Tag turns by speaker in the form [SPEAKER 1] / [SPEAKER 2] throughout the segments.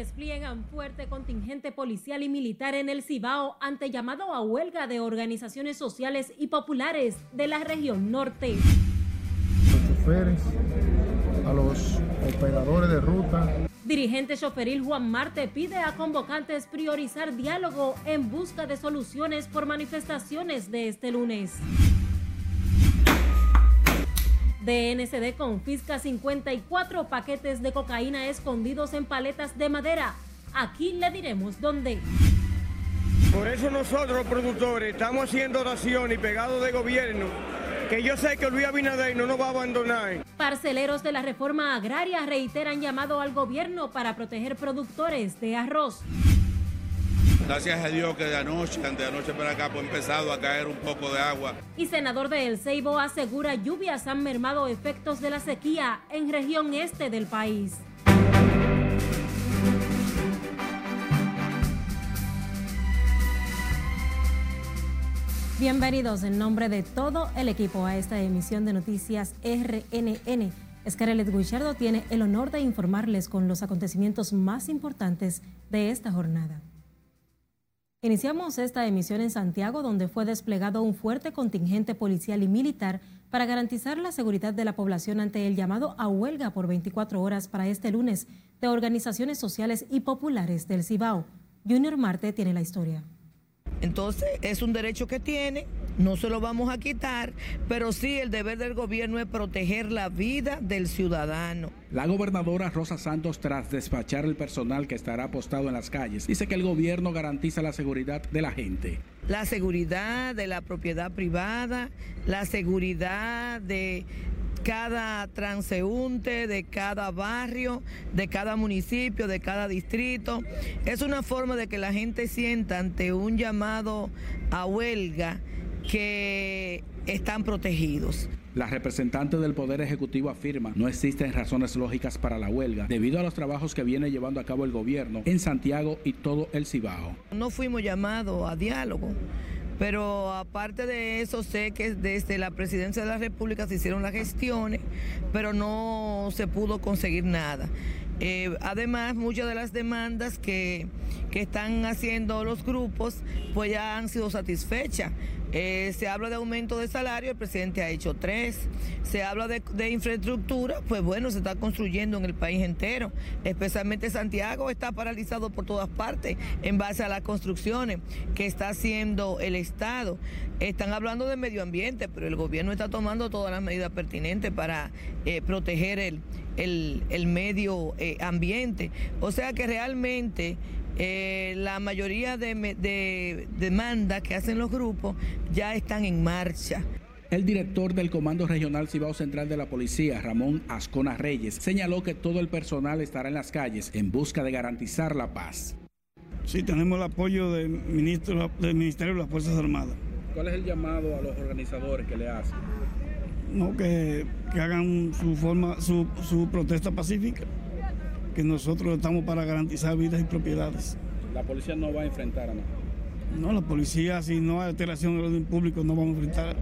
[SPEAKER 1] despliegan fuerte contingente policial y militar en el Cibao ante llamado a huelga de organizaciones sociales y populares de la región norte.
[SPEAKER 2] Los choferes, a los operadores de ruta.
[SPEAKER 1] Dirigente choferil Juan Marte pide a convocantes priorizar diálogo en busca de soluciones por manifestaciones de este lunes. DNCD confisca 54 paquetes de cocaína escondidos en paletas de madera. Aquí le diremos dónde.
[SPEAKER 3] Por eso nosotros productores estamos haciendo oración y pegados de gobierno, que yo sé que Luis Abinader no nos va a abandonar.
[SPEAKER 1] Parceleros de la reforma agraria reiteran llamado al gobierno para proteger productores de arroz.
[SPEAKER 4] Gracias a Dios que de anoche, de anoche para acá, pues ha empezado a caer un poco de agua.
[SPEAKER 1] Y senador de El Ceibo asegura lluvias han mermado efectos de la sequía en región este del país. Bienvenidos en nombre de todo el equipo a esta emisión de noticias RNN. Scarlett Guichardo tiene el honor de informarles con los acontecimientos más importantes de esta jornada. Iniciamos esta emisión en Santiago, donde fue desplegado un fuerte contingente policial y militar para garantizar la seguridad de la población ante el llamado a huelga por 24 horas para este lunes de organizaciones sociales y populares del Cibao. Junior Marte tiene la historia.
[SPEAKER 5] Entonces, es un derecho que tiene, no se lo vamos a quitar, pero sí el deber del gobierno es proteger la vida del ciudadano.
[SPEAKER 6] La gobernadora Rosa Santos, tras despachar el personal que estará apostado en las calles, dice que el gobierno garantiza la seguridad de la gente.
[SPEAKER 5] La seguridad de la propiedad privada, la seguridad de cada transeúnte, de cada barrio, de cada municipio, de cada distrito. Es una forma de que la gente sienta ante un llamado a huelga que están protegidos.
[SPEAKER 6] La representante del Poder Ejecutivo afirma no existen razones lógicas para la huelga debido a los trabajos que viene llevando a cabo el gobierno en Santiago y todo el Cibao.
[SPEAKER 5] No fuimos llamados a diálogo. Pero aparte de eso, sé que desde la presidencia de la República se hicieron las gestiones, pero no se pudo conseguir nada. Eh, además, muchas de las demandas que, que, están haciendo los grupos, pues ya han sido satisfechas. Eh, se habla de aumento de salario, el presidente ha hecho tres. Se habla de, infraestructura, pues bueno, se está construyendo en el país entero. Especialmente Santiago está paralizado por todas partes en base a las construcciones que está haciendo el Estado. Están hablando de medio ambiente, pero el gobierno está tomando todas las medidas pertinentes para eh, proteger el, el, el medio eh, ambiente. O sea que realmente eh, la mayoría de, de demandas que hacen los grupos ya están en marcha.
[SPEAKER 6] El director del Comando Regional Cibao Central de la Policía, Ramón Ascona Reyes, señaló que todo el personal estará en las calles en busca de garantizar la paz.
[SPEAKER 7] Sí, tenemos el apoyo del, ministro, del Ministerio de las Fuerzas Armadas.
[SPEAKER 6] ¿Cuál es el llamado a los organizadores que le hacen?
[SPEAKER 7] No, que, que hagan su forma, su, su protesta pacífica que nosotros estamos para garantizar vidas y propiedades.
[SPEAKER 6] ¿La policía no va a enfrentar a nada?
[SPEAKER 7] No, la policía, si no hay alteración del orden público, no vamos a enfrentar.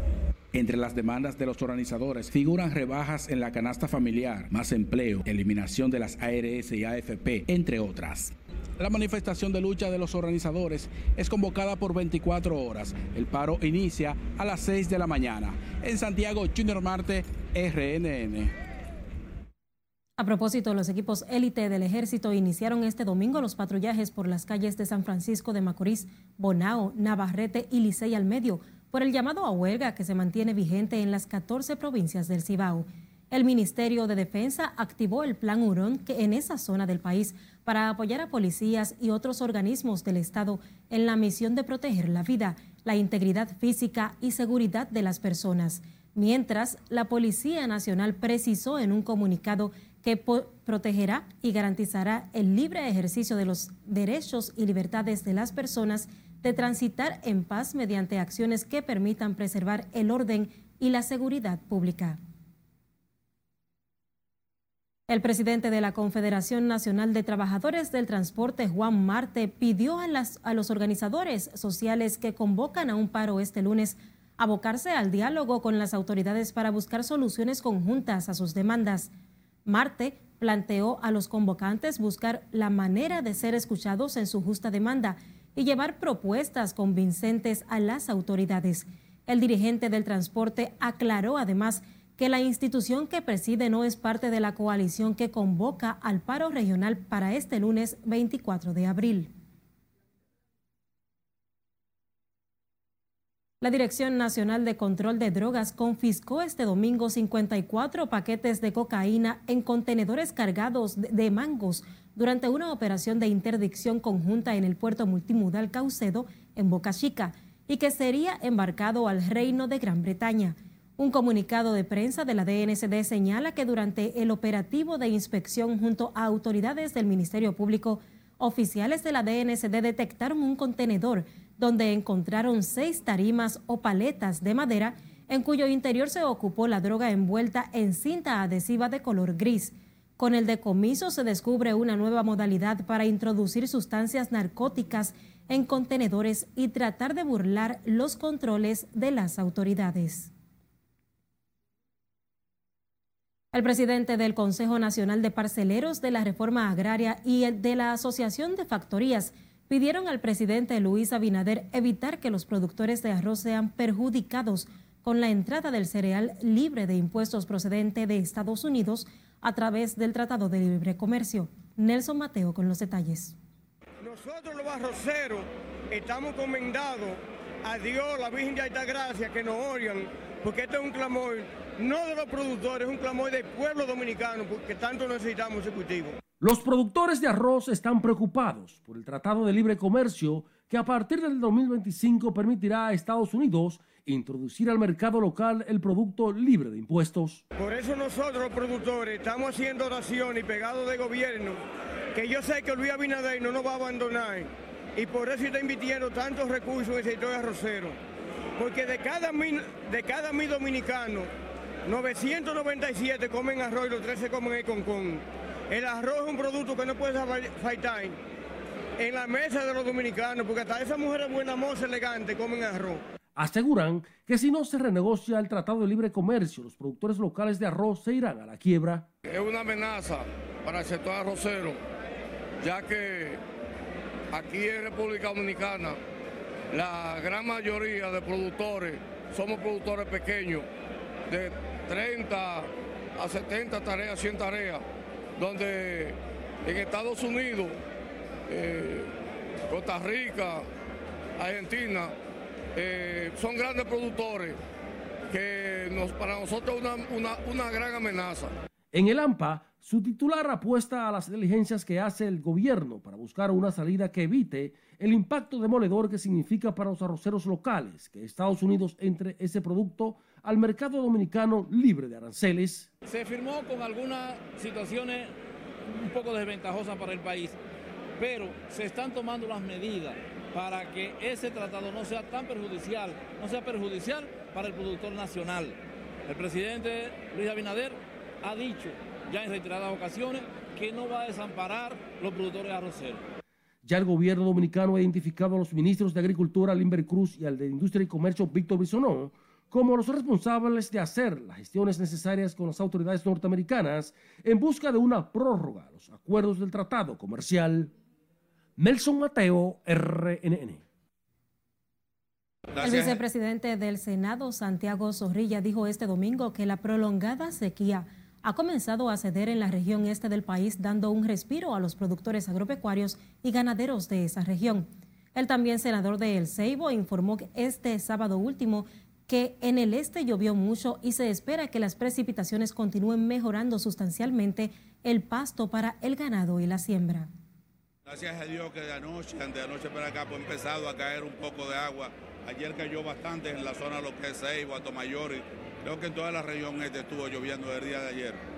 [SPEAKER 6] Entre las demandas de los organizadores figuran rebajas en la canasta familiar, más empleo, eliminación de las ARS y AFP, entre otras. La manifestación de lucha de los organizadores es convocada por 24 horas. El paro inicia a las 6 de la mañana. En Santiago, Junior Marte, RNN.
[SPEAKER 1] A propósito, los equipos élite del ejército iniciaron este domingo los patrullajes por las calles de San Francisco de Macorís, Bonao, Navarrete y Licey al Medio por el llamado a huelga que se mantiene vigente en las 14 provincias del Cibao. El Ministerio de Defensa activó el Plan Hurón que en esa zona del país para apoyar a policías y otros organismos del Estado en la misión de proteger la vida, la integridad física y seguridad de las personas. Mientras, la Policía Nacional precisó en un comunicado que protegerá y garantizará el libre ejercicio de los derechos y libertades de las personas de transitar en paz mediante acciones que permitan preservar el orden y la seguridad pública. El presidente de la Confederación Nacional de Trabajadores del Transporte, Juan Marte, pidió a, los organizadores sociales que convocan a un paro este lunes abocarse al diálogo con las autoridades para buscar soluciones conjuntas a sus demandas. Marte planteó a los convocantes buscar la manera de ser escuchados en su justa demanda y llevar propuestas convincentes a las autoridades. El dirigente del transporte aclaró además que la institución que preside no es parte de la coalición que convoca al paro regional para este lunes 24 de abril. La Dirección Nacional de Control de Drogas confiscó este domingo 54 paquetes de cocaína en contenedores cargados de mangos durante una operación de interdicción conjunta en el puerto multimodal Caucedo en Boca Chica y que sería embarcado al Reino de Gran Bretaña. Un comunicado de prensa de la DNCD señala que durante el operativo de inspección junto a autoridades del Ministerio Público, oficiales de la DNCD detectaron un contenedor donde encontraron seis tarimas o paletas de madera en cuyo interior se ocupó la droga envuelta en cinta adhesiva de color gris. Con el decomiso se descubre una nueva modalidad para introducir sustancias narcóticas en contenedores y tratar de burlar los controles de las autoridades. El presidente del Consejo Nacional de Parceleros de la Reforma Agraria y de la Asociación de Factorías pidieron al presidente Luis Abinader evitar que los productores de arroz sean perjudicados con la entrada del cereal libre de impuestos procedente de Estados Unidos a través del Tratado de Libre Comercio. Nelson Mateo con los detalles.
[SPEAKER 3] Nosotros los arroceros estamos comendados a Dios, la Virgen de Altagracia, que nos oigan, porque este es un clamor no de los productores, es un clamor del pueblo dominicano, porque tanto necesitamos ese cultivo.
[SPEAKER 8] Los productores de arroz están preocupados por el Tratado de Libre Comercio que a partir del 2025 permitirá a Estados Unidos introducir al mercado local el producto libre de impuestos.
[SPEAKER 3] Por eso nosotros los productores estamos haciendo oración y pegados de gobierno, que yo sé que Luis Abinader no nos va a abandonar y por eso está invirtiendo tantos recursos en el sector arrocero. Porque de cada mil, de cada mil dominicanos, 997 comen arroz y los 13 comen el concón. El arroz es un producto que no puede faltar en la mesa de los dominicanos, porque hasta esas mujeres buenas, mozas, elegantes, comen arroz.
[SPEAKER 8] Aseguran que si no se renegocia el Tratado de Libre Comercio, los productores locales de arroz se irán a la quiebra.
[SPEAKER 9] Es una amenaza para el sector arrocero, ya que aquí en República Dominicana la gran mayoría de productores somos productores pequeños, de 30 a 70 tareas, 100 tareas donde en Estados Unidos, eh, Costa Rica, Argentina, eh, son grandes productores que para nosotros es una, una gran amenaza.
[SPEAKER 8] En el AMPA, su titular apuesta a las diligencias que hace el gobierno para buscar una salida que evite el impacto demoledor que significa para los arroceros locales que Estados Unidos entre ese producto al mercado dominicano libre de aranceles.
[SPEAKER 10] Se firmó con algunas situaciones un poco desventajosas para el país, pero se están tomando las medidas para que ese tratado no sea tan perjudicial, no sea perjudicial para el productor nacional. El presidente Luis Abinader ha dicho ya en reiteradas ocasiones que no va a desamparar los productores arroceros.
[SPEAKER 8] Ya el gobierno dominicano ha identificado a los ministros de Agricultura, Limber Cruz, y al de Industria y Comercio, Víctor Bisonó, como los responsables de hacer las gestiones necesarias con las autoridades norteamericanas en busca de una prórroga a los acuerdos del tratado comercial. Nelson Mateo, RNN.
[SPEAKER 1] El vicepresidente del Senado, Santiago Zorrilla, dijo este domingo que la prolongada sequía ha comenzado a ceder en la región este del país, dando un respiro a los productores agropecuarios y ganaderos de esa región. El también senador de El Ceibo informó que este sábado último que en el este llovió mucho y se espera que las precipitaciones continúen mejorando sustancialmente el pasto para el ganado y la siembra.
[SPEAKER 4] Gracias a Dios que de anoche, de anoche para acá, pues, empezado a caer un poco de agua. Ayer cayó bastante en la zona de lo que es Atomayor, y creo que en toda la región este estuvo lloviendo el día de ayer.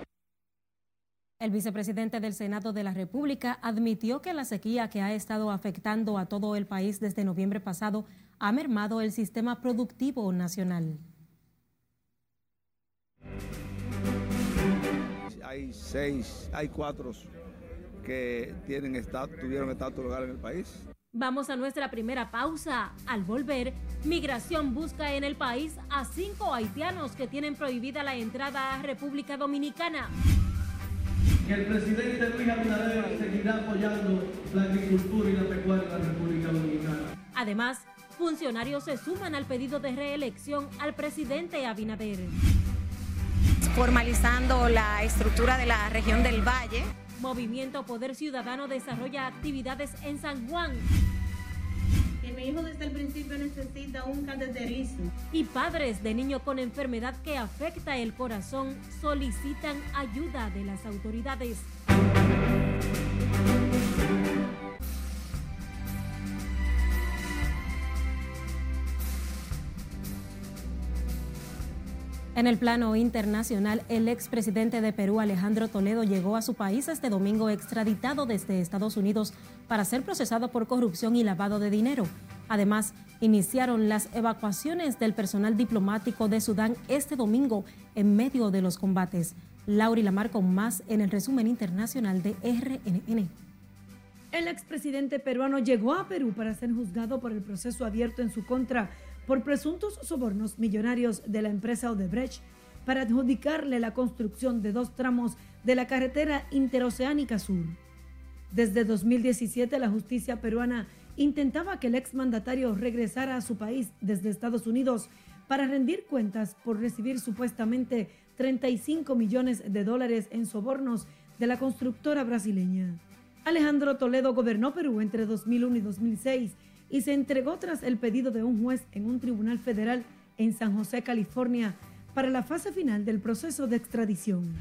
[SPEAKER 1] El vicepresidente del Senado de la República admitió que la sequía que ha estado afectando a todo el país desde noviembre pasado ha mermado el sistema productivo nacional.
[SPEAKER 11] Hay seis, hay cuatro que tienen tuvieron estatus legal en el país.
[SPEAKER 1] Vamos a nuestra primera pausa. Al volver, Migración busca en el país a cinco haitianos que tienen prohibida la entrada a República Dominicana.
[SPEAKER 12] Que el presidente Luis Abinader seguirá apoyando la agricultura y la pecuaria en la República Dominicana.
[SPEAKER 1] Además, funcionarios se suman al pedido de reelección al presidente Abinader.
[SPEAKER 13] Formalizando la estructura de la región del Valle.
[SPEAKER 1] Movimiento Poder Ciudadano desarrolla actividades en San Juan.
[SPEAKER 14] Mi hijo desde el principio necesita un cateterismo.
[SPEAKER 1] Y padres de niños con enfermedad que afecta el corazón solicitan ayuda de las autoridades. En el plano internacional, el expresidente de Perú, Alejandro Toledo, llegó a su país este domingo extraditado desde Estados Unidos para ser procesado por corrupción y lavado de dinero. Además, iniciaron las evacuaciones del personal diplomático de Sudán este domingo en medio de los combates. Lauri Lamar con más en el resumen internacional de RNN.
[SPEAKER 15] El expresidente peruano llegó a Perú para ser juzgado por el proceso abierto en su contra por presuntos sobornos millonarios de la empresa Odebrecht para adjudicarle la construcción de dos tramos de la carretera interoceánica sur. Desde 2017 la justicia peruana intentaba que el exmandatario regresara a su país desde Estados Unidos para rendir cuentas por recibir supuestamente 35 millones de dólares en sobornos de la constructora brasileña. Alejandro Toledo gobernó Perú entre 2001 y 2006 y se entregó tras el pedido de un juez en un tribunal federal en San José, California, para la fase final del proceso de extradición.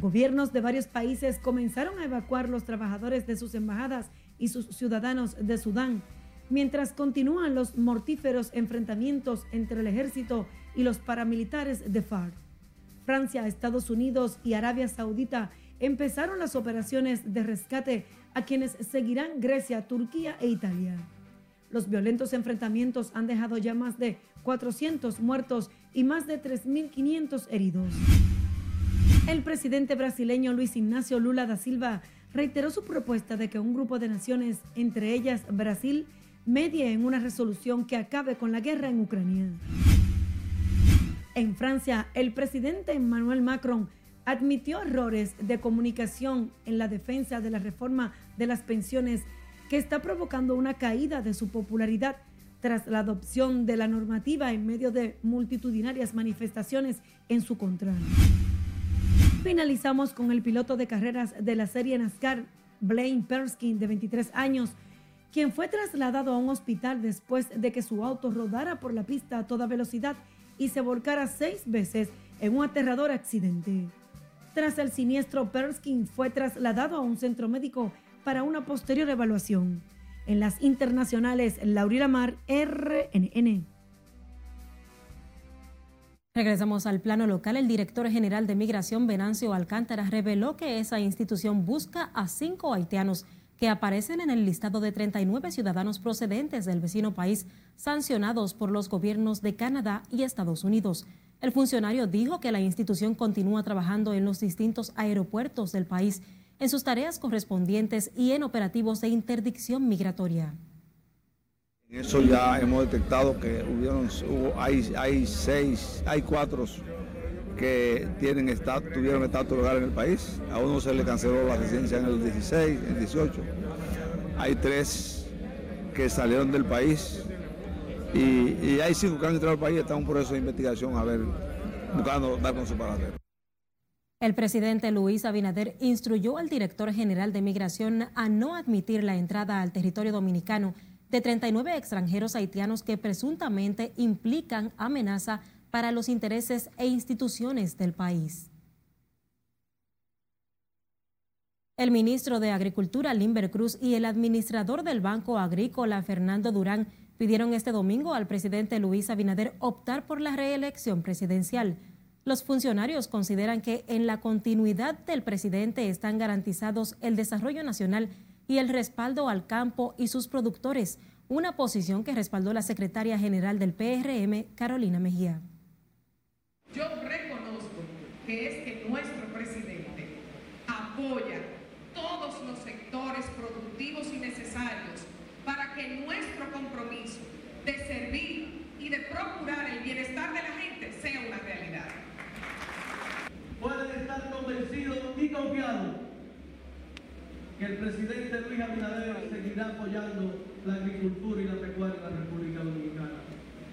[SPEAKER 15] Gobiernos de varios países comenzaron a evacuar los trabajadores de sus embajadas y sus ciudadanos de Sudán, mientras continúan los mortíferos enfrentamientos entre el ejército y los paramilitares de FARC. Francia, Estados Unidos y Arabia Saudita empezaron las operaciones de rescate a quienes seguirán Grecia, Turquía e Italia. Los violentos enfrentamientos han dejado ya más de 400 muertos y más de 3.500 heridos. El presidente brasileño Luis Ignacio Lula da Silva reiteró su propuesta de que un grupo de naciones, entre ellas Brasil, medie en una resolución que acabe con la guerra en Ucrania. En Francia, el presidente Emmanuel Macron admitió errores de comunicación en la defensa de la reforma de las pensiones que está provocando una caída de su popularidad tras la adopción de la normativa en medio de multitudinarias manifestaciones en su contra. Finalizamos con el piloto de carreras de la serie NASCAR, Blaine Perskin, de 23 años, quien fue trasladado a un hospital después de que su auto rodara por la pista a toda velocidad y se volcara seis veces en un aterrador accidente. Tras el siniestro, Perskin fue trasladado a un centro médico para una posterior evaluación. En las internacionales, Laurila Mar, RNN.
[SPEAKER 1] Regresamos al plano local. El director general de Migración, Venancio Alcántara, reveló que esa institución busca a cinco haitianos que aparecen en el listado de 39 ciudadanos procedentes del vecino país sancionados por los gobiernos de Canadá y Estados Unidos. El funcionario dijo que la institución continúa trabajando en los distintos aeropuertos del país en sus tareas correspondientes y en operativos de interdicción migratoria.
[SPEAKER 11] En eso ya hemos detectado que hubieron, hay, hay seis, hay cuatro que tienen tuvieron estatus legal en el país. A uno se le canceló la residencia en el 16, en el 18. Hay tres que salieron del país y, hay cinco que han entrado al país, está un proceso de investigación a ver, buscando dar con su paradero.
[SPEAKER 1] El presidente Luis Abinader instruyó al director general de Migración a no admitir la entrada al territorio dominicano de 39 extranjeros haitianos que presuntamente implican amenaza para los intereses e instituciones del país. El ministro de Agricultura, Limber Cruz, y el administrador del Banco Agrícola, Fernando Durán, pidieron este domingo al presidente Luis Abinader optar por la reelección presidencial. Los funcionarios consideran que en la continuidad del presidente están garantizados el desarrollo nacional y el respaldo al campo y sus productores, una posición que respaldó la secretaria general del PRM, Carolina Mejía.
[SPEAKER 16] Yo reconozco que es que nuestro presidente apoya todos los sectores productivos y necesarios para que nuestro compromiso de servir y de procurar el bienestar de la gente sea una realidad.
[SPEAKER 12] Pueden estar convencidos y que el presidente Luis Abinader seguirá apoyando la agricultura y la pecuaria en la República Dominicana.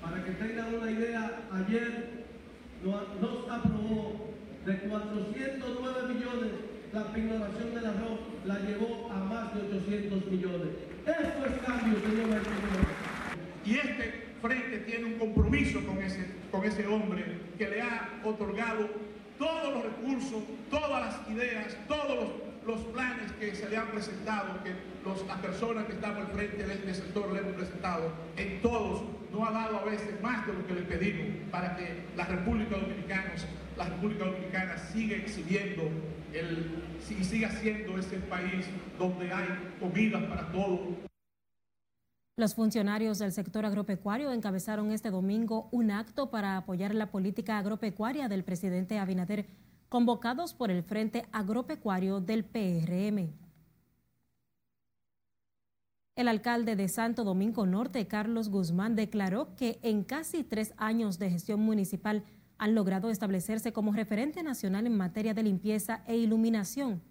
[SPEAKER 12] Para que tengan una idea, ayer nos aprobó de 409 millones la pignoración del arroz, la llevó a más de 800 millones. Esto es cambio, señor
[SPEAKER 17] Y este frente tiene un compromiso con ese, con ese hombre que le ha otorgado todos los recursos, todas las ideas, todos los planes que se le han presentado, que las personas que están al frente de este sector le hemos presentado, en todos no ha dado a veces más de lo que le pedimos para que la República Dominicana, la República Dominicana siga exhibiendo el, y siga siendo ese país donde hay comida para todos.
[SPEAKER 1] Los funcionarios del sector agropecuario encabezaron este domingo un acto para apoyar la política agropecuaria del presidente Abinader convocados por el Frente Agropecuario del PRM. El alcalde de Santo Domingo Norte, Carlos Guzmán, declaró que en casi tres años de gestión municipal han logrado establecerse como referente nacional en materia de limpieza e iluminación.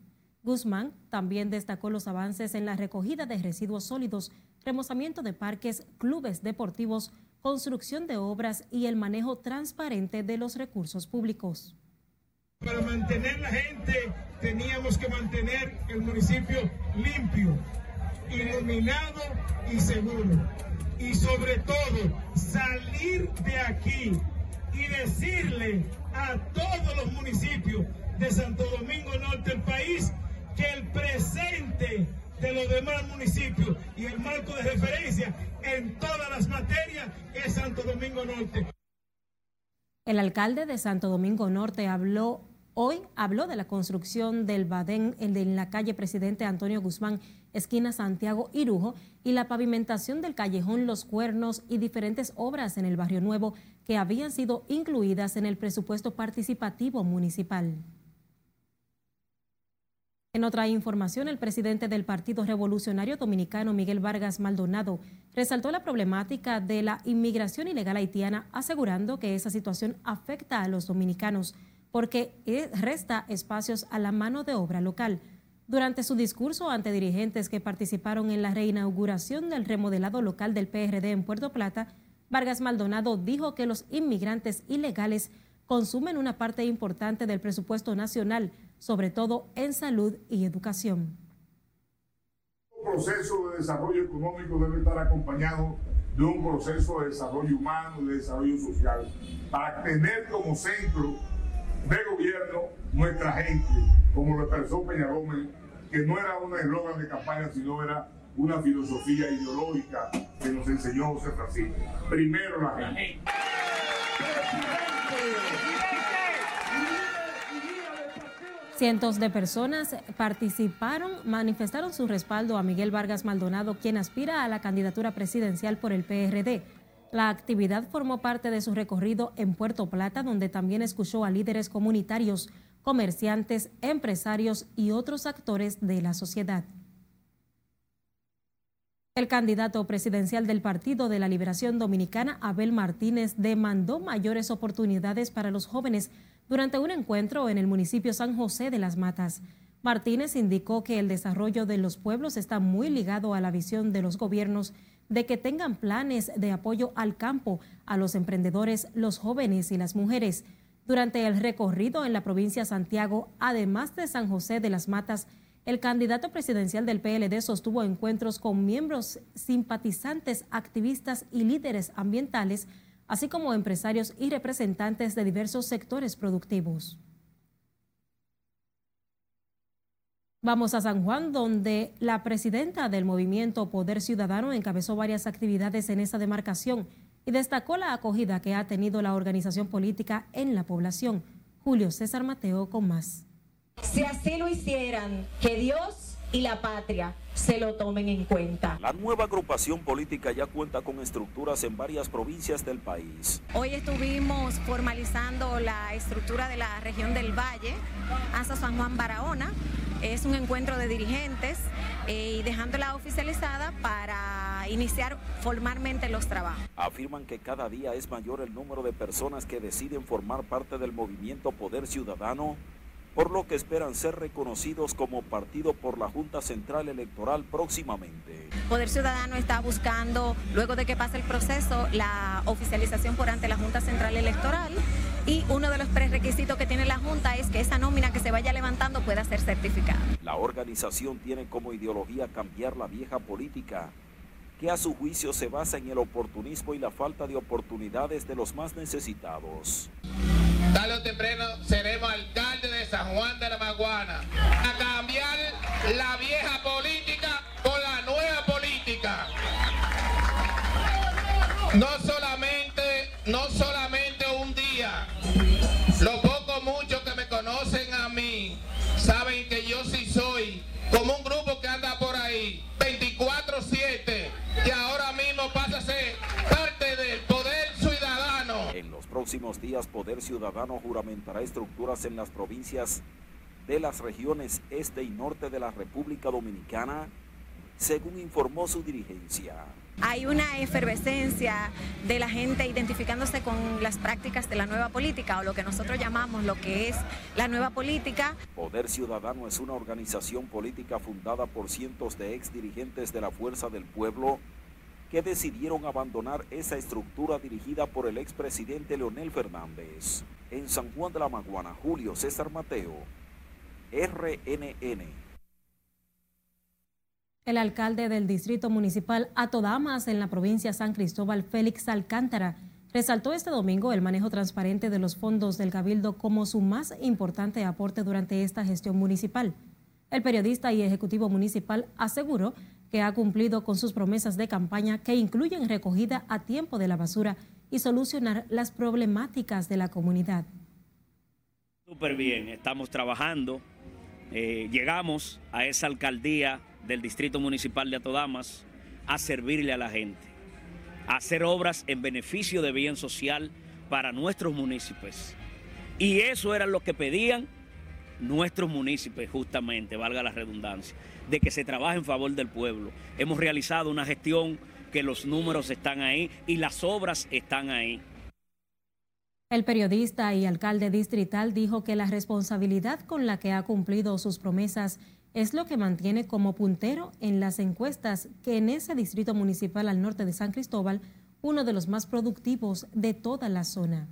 [SPEAKER 1] Guzmán también destacó los avances en la recogida de residuos sólidos, remozamiento de parques, clubes deportivos, construcción de obras y el manejo transparente de los recursos públicos.
[SPEAKER 18] Para mantener la gente teníamos que mantener el municipio limpio, iluminado y seguro. Y sobre todo, salir de aquí y decirle a todos los municipios de Santo Domingo Norte del país que el presente de los demás municipios y el marco de referencia en todas las materias es Santo Domingo Norte.
[SPEAKER 1] El alcalde de Santo Domingo Norte habló Hoy habló de la construcción del Badén en la calle Presidente Antonio Guzmán, esquina Santiago Irujo, y la pavimentación del callejón Los Cuernos y diferentes obras en el Barrio Nuevo que habían sido incluidas en el presupuesto participativo municipal. En otra información, el presidente del Partido Revolucionario Dominicano, Miguel Vargas Maldonado, resaltó la problemática de la inmigración ilegal haitiana, asegurando que esa situación afecta a los dominicanos porque eh, resta espacios a la mano de obra local. Durante su discurso ante dirigentes que participaron en la reinauguración del remodelado local del PRD en Puerto Plata, Vargas Maldonado dijo que los inmigrantes ilegales consumen una parte importante del presupuesto nacional, sobre todo en salud y educación.
[SPEAKER 19] Un proceso de desarrollo económico debe estar acompañado de un proceso de desarrollo humano, de desarrollo social, para tener como centro de gobierno nuestra gente, como lo expresó Peña Gómez, que no era un eslogan de campaña, sino era una filosofía ideológica que nos enseñó José Francisco. Primero la gente.
[SPEAKER 1] Cientos de personas participaron, manifestaron su respaldo a Miguel Vargas Maldonado, quien aspira a la candidatura presidencial por el PRD. La actividad formó parte de su recorrido en Puerto Plata, donde también escuchó a líderes comunitarios, comerciantes, empresarios y otros actores de la sociedad. El candidato presidencial del Partido de la Liberación Dominicana, Abel Martínez, demandó mayores oportunidades para los jóvenes durante un encuentro en el municipio San José de las Matas. Martínez indicó que el desarrollo de los pueblos está muy ligado a la visión de los gobiernos de que tengan planes de apoyo al campo, a los emprendedores, los jóvenes y las mujeres. Durante el recorrido en la provincia de Santiago, además de San José de las Matas, el candidato presidencial del PLD sostuvo encuentros con miembros simpatizantes, activistas y líderes ambientales, así como empresarios y representantes de diversos sectores productivos. Vamos a San Juan, donde la presidenta del movimiento Poder Ciudadano encabezó varias actividades en esa demarcación y destacó la acogida que ha tenido la organización política en la población. Julio César Mateo con más.
[SPEAKER 20] Si así lo hicieran, que Dios y la patria se lo tomen en cuenta.
[SPEAKER 21] La nueva agrupación política ya cuenta con estructuras en varias provincias del país.
[SPEAKER 13] Hoy estuvimos formalizando la estructura de la región del Valle hasta San Juan Barahona es un encuentro de dirigentes eh, y dejándola oficializada para iniciar formalmente los trabajos.
[SPEAKER 21] Afirman que cada día es mayor el número de personas que deciden formar parte del movimiento Poder Ciudadano por lo que esperan ser reconocidos como partido por la Junta Central Electoral próximamente.
[SPEAKER 13] Poder Ciudadano está buscando, luego de que pase el proceso, la oficialización por ante la Junta Central Electoral y uno de los prerequisitos que tiene la Junta es que esa nómina que se vaya levantando pueda ser certificada.
[SPEAKER 21] La organización tiene como ideología cambiar la vieja política, que a su juicio se basa en el oportunismo y la falta de oportunidades de los más necesitados.
[SPEAKER 22] Tarde o temprano seremos alcalde de San Juan de la Maguana. A cambiar la vieja política por la nueva política.
[SPEAKER 21] Próximos días, Poder Ciudadano juramentará estructuras en las provincias de las regiones este y norte de la República Dominicana, según informó su dirigencia.
[SPEAKER 13] Hay una efervescencia de la gente identificándose con las prácticas de la nueva política o lo que nosotros llamamos lo que es la nueva política.
[SPEAKER 21] Poder Ciudadano es una organización política fundada por cientos de ex dirigentes de la Fuerza del Pueblo que decidieron abandonar esa estructura dirigida por el expresidente Leonel Fernández. En San Juan de la Maguana, Julio César Mateo, RNN.
[SPEAKER 1] El alcalde del distrito municipal Atodamas en la provincia San Cristóbal, Félix Alcántara, resaltó este domingo el manejo transparente de los fondos del Cabildo como su más importante aporte durante esta gestión municipal. El periodista y ejecutivo municipal aseguró que ha cumplido con sus promesas de campaña que incluyen recogida a tiempo de la basura y solucionar las problemáticas de la comunidad.
[SPEAKER 23] Súper bien, estamos trabajando. Eh, llegamos a esa alcaldía del Distrito Municipal de Atodamas a servirle a la gente, a hacer obras en beneficio de bien social para nuestros municipios. Y eso era lo que pedían nuestros municipios, justamente, valga la redundancia, de que se trabaje en favor del pueblo. Hemos realizado una gestión que los números están ahí y las obras están ahí.
[SPEAKER 1] El periodista y alcalde distrital dijo que la responsabilidad con la que ha cumplido sus promesas es lo que mantiene como puntero en las encuestas que en ese distrito municipal al norte de San Cristóbal, uno de los más productivos de toda la zona.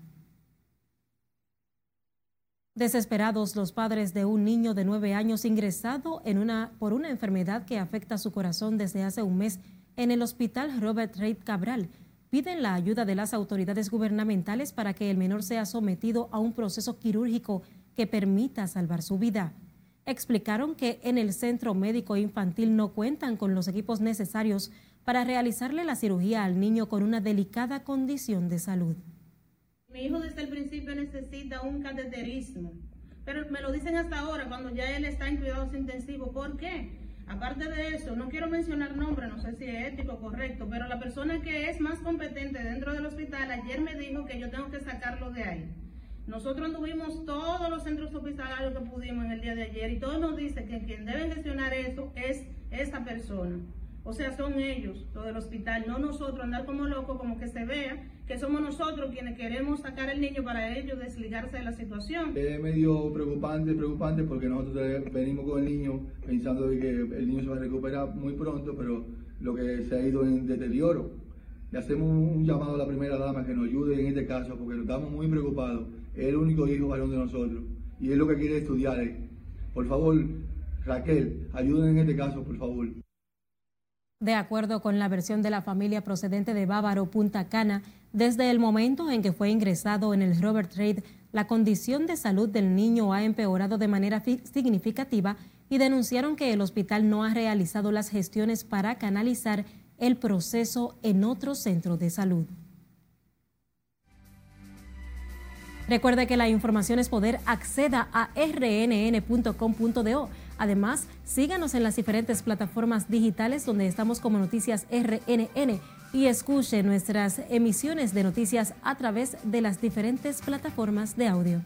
[SPEAKER 1] Desesperados los padres de un niño de nueve años ingresado por una enfermedad que afecta su corazón desde hace un mes en el hospital Robert Reid Cabral piden la ayuda de las autoridades gubernamentales para que el menor sea sometido a un proceso quirúrgico que permita salvar su vida explicaron que en el centro médico infantil no cuentan con los equipos necesarios para realizarle la cirugía al niño con una delicada condición de salud.
[SPEAKER 14] Mi hijo desde el principio necesita un cateterismo, pero me lo dicen hasta ahora cuando ya él está en cuidados intensivos. ¿Por qué? Aparte de eso, no quiero mencionar nombre, no sé si es ético o correcto, pero la persona que es más competente dentro del hospital ayer me dijo que yo tengo que sacarlo de ahí. Nosotros anduvimos todos los centros hospitalarios que pudimos en el día de ayer y todos nos dicen que quien debe gestionar eso es esa persona. O sea, son ellos, los del hospital, no nosotros andar como locos, como que se vea que somos nosotros quienes queremos sacar al niño para ellos desligarse de la situación.
[SPEAKER 24] Es medio preocupante, preocupante porque nosotros venimos con el niño pensando que el niño se va a recuperar muy pronto, pero lo que se ha ido en deterioro. Le hacemos un llamado a la primera dama que nos ayude en este caso porque estamos muy preocupados es el único hijo varón de nosotros y es lo que quiere estudiar. Por favor, Raquel, ayuden en este caso, por favor.
[SPEAKER 1] De acuerdo con la versión de la familia procedente de Bávaro, Punta Cana, desde el momento en que fue ingresado en el Robert Trade, la condición de salud del niño ha empeorado de manera significativa y denunciaron que el hospital no ha realizado las gestiones para canalizar el proceso en otro centro de salud. Recuerde que la información es poder. Acceda a rnn.com.do. Además, síganos en las diferentes plataformas digitales donde estamos como Noticias RNN y escuche nuestras emisiones de noticias a través de las diferentes plataformas de audio.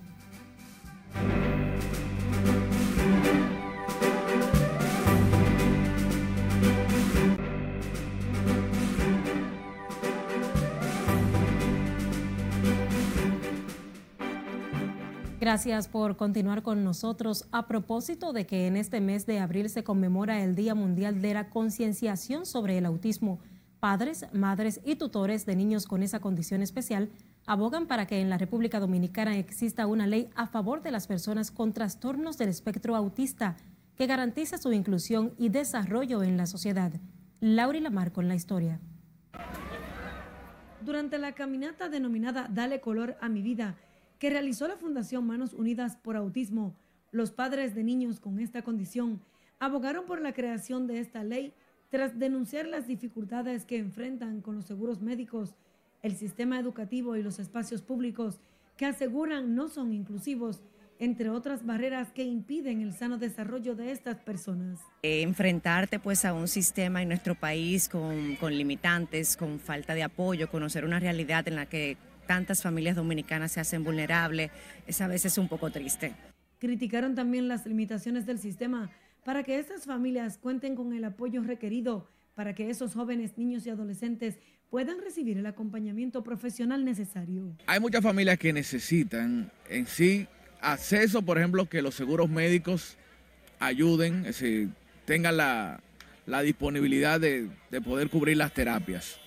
[SPEAKER 1] Gracias por continuar con nosotros. A propósito de que en este mes de abril se conmemora el Día Mundial de la Concienciación sobre el Autismo, padres, madres y tutores de niños con esa condición especial abogan para que en la República Dominicana exista una ley a favor de las personas con trastornos del espectro autista que garantice su inclusión y desarrollo en la sociedad. Laura Lamar con la historia.
[SPEAKER 15] Durante la caminata denominada Dale color a mi vida, que realizó la Fundación Manos Unidas por Autismo, los padres de niños con esta condición abogaron por la creación de esta ley tras denunciar las dificultades que enfrentan con los seguros médicos, el sistema educativo y los espacios públicos que aseguran no son inclusivos entre otras barreras que impiden el sano desarrollo de estas personas.
[SPEAKER 25] Eh, enfrentarte pues a un sistema en nuestro país con, con, limitantes, con falta de apoyo, conocer una realidad en la que tantas familias dominicanas se hacen vulnerables, es a veces un poco triste.
[SPEAKER 15] Criticaron también las limitaciones del sistema para que estas familias cuenten con el apoyo requerido para que esos jóvenes, niños y adolescentes puedan recibir el acompañamiento profesional necesario.
[SPEAKER 26] Hay muchas familias que necesitan en sí acceso, por ejemplo, que los seguros médicos ayuden, es decir, tengan la, la disponibilidad de, de poder cubrir las terapias.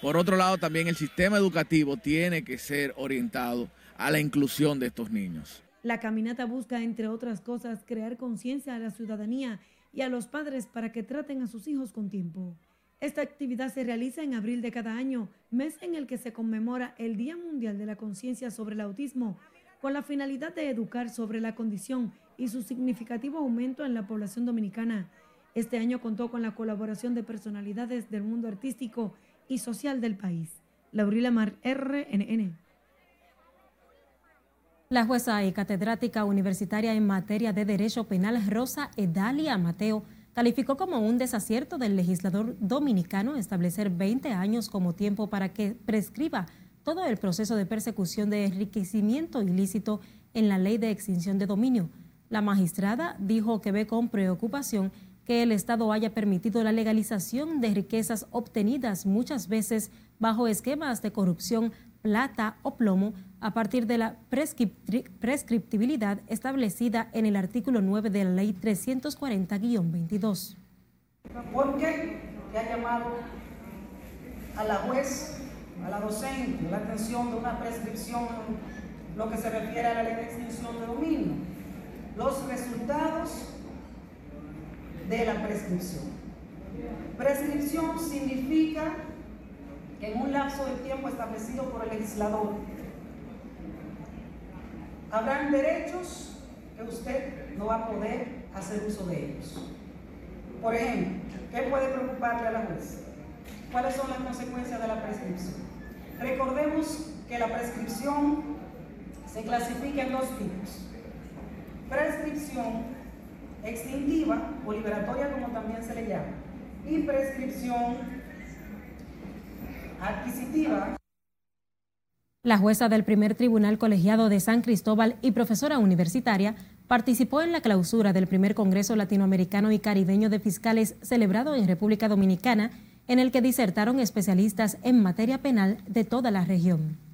[SPEAKER 26] Por otro lado, también el sistema educativo tiene que ser orientado a la inclusión de estos niños.
[SPEAKER 15] La caminata busca, entre otras cosas, crear conciencia a la ciudadanía y a los padres para que traten a sus hijos con tiempo. Esta actividad se realiza en abril de cada año, mes en el que se conmemora el Día Mundial de la Conciencia sobre el Autismo, con la finalidad de educar sobre la condición y su significativo aumento en la población dominicana. Este año contó con la colaboración de personalidades del mundo artístico y social del país. Laurila Mar, RNN.
[SPEAKER 1] La jueza y catedrática universitaria en materia de Derecho Penal Rosa Edalia Mateo calificó como un desacierto del legislador dominicano establecer 20 años como tiempo para que prescriba todo el proceso de persecución de enriquecimiento ilícito en la ley de extinción de dominio. La magistrada dijo que ve con preocupación que el Estado haya permitido la legalización de riquezas obtenidas muchas veces bajo esquemas de corrupción, plata o plomo a partir de la prescriptibilidad establecida en el artículo 9 de la Ley 340-22.
[SPEAKER 27] ¿Por qué ha llamado a la juez, a la docente, la atención de una prescripción, lo que se refiere a la ley de extinción de dominio? Los resultados de la prescripción. Prescripción significa que en un lapso de tiempo establecido por el legislador habrán derechos que usted no va a poder hacer uso de ellos. Por ejemplo, ¿qué puede preocuparle a la juez? ¿Cuáles son las consecuencias de la prescripción? Recordemos que la prescripción se clasifica en dos tipos. Prescripción extintiva o liberatoria como también se le llama, y prescripción adquisitiva.
[SPEAKER 1] La jueza del primer tribunal colegiado de San Cristóbal y profesora universitaria participó en la clausura del primer Congreso Latinoamericano y Caribeño de Fiscales celebrado en República Dominicana, en el que disertaron especialistas en materia penal de toda la región.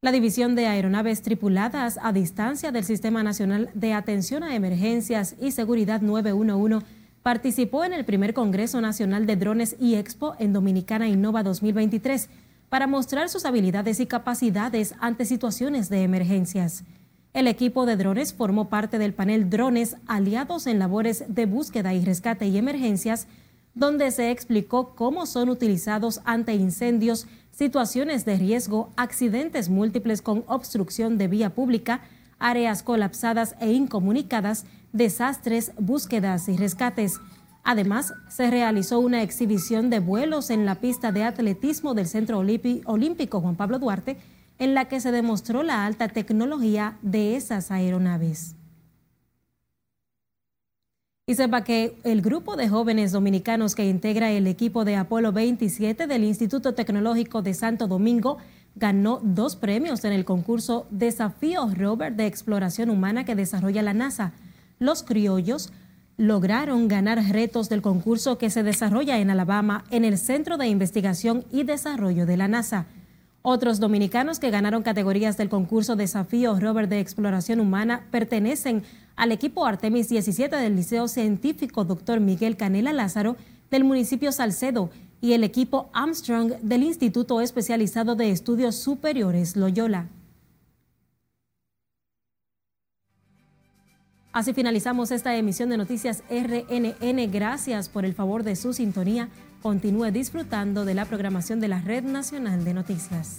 [SPEAKER 1] La División de Aeronaves Tripuladas a Distancia del Sistema Nacional de Atención a Emergencias y Seguridad 911 participó en el primer Congreso Nacional de Drones y Expo en Dominicana Innova 2023 para mostrar sus habilidades y capacidades ante situaciones de emergencias. El equipo de drones formó parte del panel Drones Aliados en Labores de Búsqueda y Rescate y Emergencias, donde se explicó cómo son utilizados ante incendios, situaciones de riesgo, accidentes múltiples con obstrucción de vía pública, áreas colapsadas e incomunicadas, desastres, búsquedas y rescates. Además, se realizó una exhibición de vuelos en la pista de atletismo del Centro Olímpico Juan Pablo Duarte, en la que se demostró la alta tecnología de esas aeronaves. Y sepa que el grupo de jóvenes dominicanos que integra el equipo de Apolo 27 del Instituto Tecnológico de Santo Domingo ganó dos premios en el concurso Desafío Robert de Exploración Humana que desarrolla la NASA. Los criollos lograron ganar retos del concurso que se desarrolla en Alabama en el Centro de Investigación y Desarrollo de la NASA. Otros dominicanos que ganaron categorías del concurso Desafío Robert de Exploración Humana pertenecen al equipo Artemis 17 del Liceo Científico Dr. Miguel Canela Lázaro del municipio Salcedo y el equipo Armstrong del Instituto Especializado de Estudios Superiores Loyola. Así finalizamos esta emisión de Noticias RNN. Gracias por el favor de su sintonía. Continúe disfrutando de la programación de la Red Nacional de Noticias.